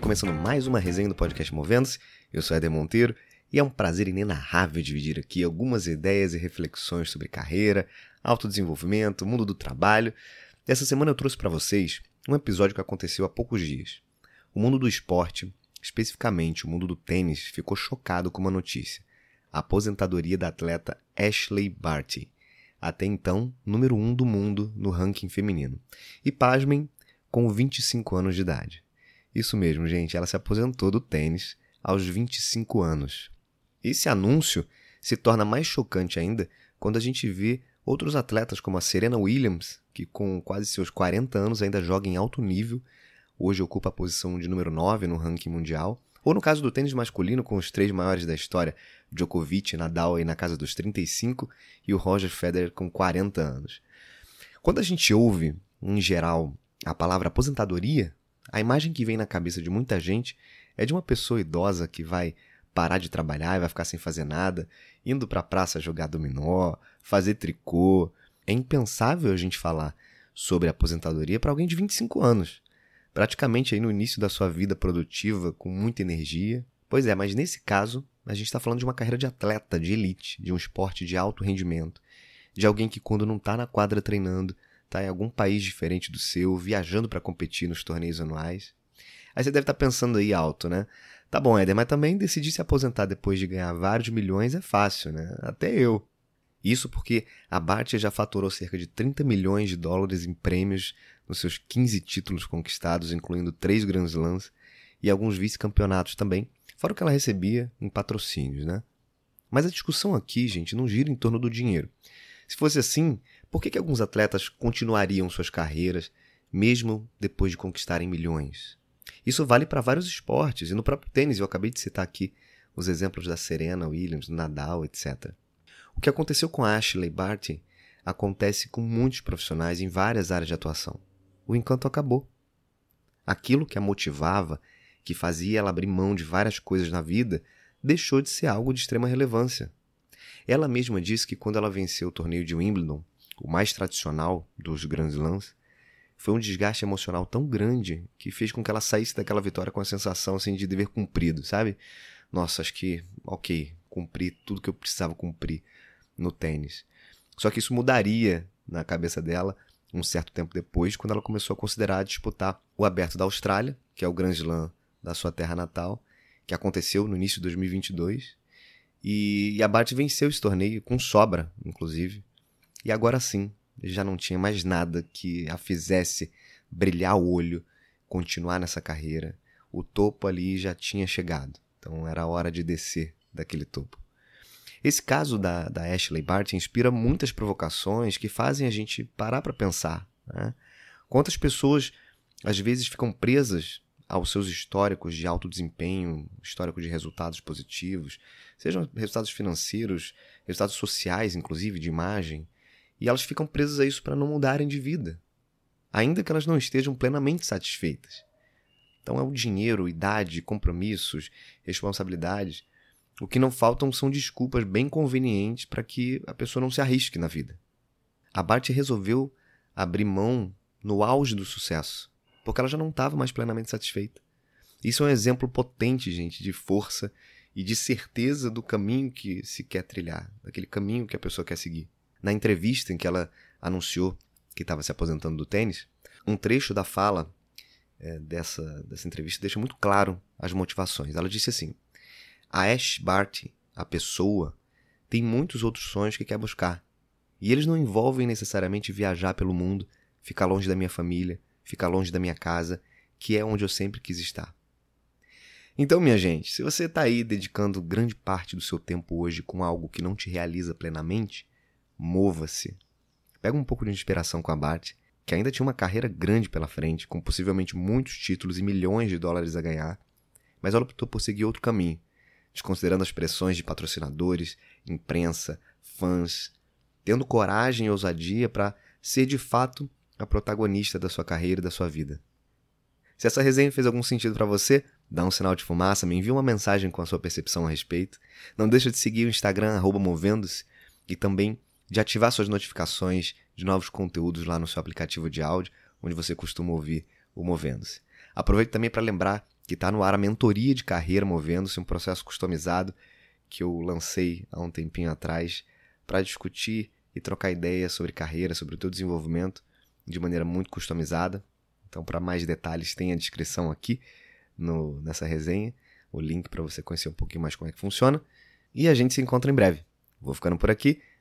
começando mais uma resenha do podcast Movendo-se. Eu sou Eder Monteiro e é um prazer inenarrável dividir aqui algumas ideias e reflexões sobre carreira, autodesenvolvimento, mundo do trabalho. Essa semana eu trouxe para vocês um episódio que aconteceu há poucos dias. O mundo do esporte, especificamente o mundo do tênis, ficou chocado com uma notícia: a aposentadoria da atleta Ashley Barty, até então número 1 um do mundo no ranking feminino. E pasmem, com 25 anos de idade. Isso mesmo, gente, ela se aposentou do tênis aos 25 anos. Esse anúncio se torna mais chocante ainda quando a gente vê outros atletas como a Serena Williams, que com quase seus 40 anos ainda joga em alto nível, hoje ocupa a posição de número 9 no ranking mundial, ou no caso do tênis masculino com os três maiores da história, Djokovic, Nadal aí na casa dos 35 e o Roger Federer com 40 anos. Quando a gente ouve, em geral, a palavra aposentadoria, a imagem que vem na cabeça de muita gente é de uma pessoa idosa que vai parar de trabalhar e vai ficar sem fazer nada, indo para a praça jogar dominó, fazer tricô. É impensável a gente falar sobre aposentadoria para alguém de 25 anos, praticamente aí no início da sua vida produtiva, com muita energia. Pois é, mas nesse caso, a gente está falando de uma carreira de atleta, de elite, de um esporte de alto rendimento, de alguém que quando não está na quadra treinando, está em algum país diferente do seu, viajando para competir nos torneios anuais. Aí você deve estar tá pensando aí alto, né? Tá bom, Éder, mas também decidir se aposentar depois de ganhar vários milhões é fácil, né? Até eu. Isso porque a Bartia já faturou cerca de 30 milhões de dólares em prêmios nos seus 15 títulos conquistados, incluindo três Grand Slams e alguns vice-campeonatos também, fora o que ela recebia em patrocínios, né? Mas a discussão aqui, gente, não gira em torno do dinheiro. Se fosse assim, por que, que alguns atletas continuariam suas carreiras mesmo depois de conquistarem milhões? Isso vale para vários esportes, e no próprio tênis, eu acabei de citar aqui os exemplos da Serena Williams, Nadal, etc. O que aconteceu com Ashley Barty acontece com muitos profissionais em várias áreas de atuação. O encanto acabou. Aquilo que a motivava, que fazia ela abrir mão de várias coisas na vida, deixou de ser algo de extrema relevância. Ela mesma disse que quando ela venceu o torneio de Wimbledon, o mais tradicional dos Grand Slams, foi um desgaste emocional tão grande que fez com que ela saísse daquela vitória com a sensação assim, de dever cumprido, sabe? Nossa, acho que, ok, cumpri tudo que eu precisava cumprir no tênis. Só que isso mudaria na cabeça dela um certo tempo depois, quando ela começou a considerar disputar o Aberto da Austrália, que é o Grand Slam da sua terra natal, que aconteceu no início de 2022. E, e a Bart venceu esse torneio com sobra, inclusive. E agora sim, já não tinha mais nada que a fizesse brilhar o olho, continuar nessa carreira. O topo ali já tinha chegado, então era hora de descer daquele topo. Esse caso da, da Ashley Bart inspira muitas provocações que fazem a gente parar para pensar. Né? Quantas pessoas às vezes ficam presas aos seus históricos de alto desempenho, histórico de resultados positivos, sejam resultados financeiros, resultados sociais, inclusive de imagem, e elas ficam presas a isso para não mudarem de vida, ainda que elas não estejam plenamente satisfeitas. Então é o dinheiro, idade, compromissos, responsabilidades. O que não faltam são desculpas bem convenientes para que a pessoa não se arrisque na vida. A Bart resolveu abrir mão no auge do sucesso, porque ela já não estava mais plenamente satisfeita. Isso é um exemplo potente, gente, de força e de certeza do caminho que se quer trilhar, daquele caminho que a pessoa quer seguir na entrevista em que ela anunciou que estava se aposentando do tênis, um trecho da fala é, dessa, dessa entrevista deixa muito claro as motivações. Ela disse assim: A Ash Barty, a pessoa, tem muitos outros sonhos que quer buscar. E eles não envolvem necessariamente viajar pelo mundo, ficar longe da minha família, ficar longe da minha casa, que é onde eu sempre quis estar. Então, minha gente, se você está aí dedicando grande parte do seu tempo hoje com algo que não te realiza plenamente, Mova-se. Pega um pouco de inspiração com a Bart, que ainda tinha uma carreira grande pela frente, com possivelmente muitos títulos e milhões de dólares a ganhar, mas ela optou por seguir outro caminho, desconsiderando as pressões de patrocinadores, imprensa, fãs, tendo coragem e ousadia para ser de fato a protagonista da sua carreira e da sua vida. Se essa resenha fez algum sentido para você, dá um sinal de fumaça, me envia uma mensagem com a sua percepção a respeito. Não deixa de seguir o Instagram, movendo-se, e também de ativar suas notificações de novos conteúdos lá no seu aplicativo de áudio, onde você costuma ouvir o Movendo-se. Aproveito também para lembrar que está no ar a mentoria de carreira movendo-se, um processo customizado que eu lancei há um tempinho atrás para discutir e trocar ideias sobre carreira, sobre o teu desenvolvimento de maneira muito customizada. Então, para mais detalhes, tem a descrição aqui no, nessa resenha, o link para você conhecer um pouquinho mais como é que funciona. E a gente se encontra em breve. Vou ficando por aqui.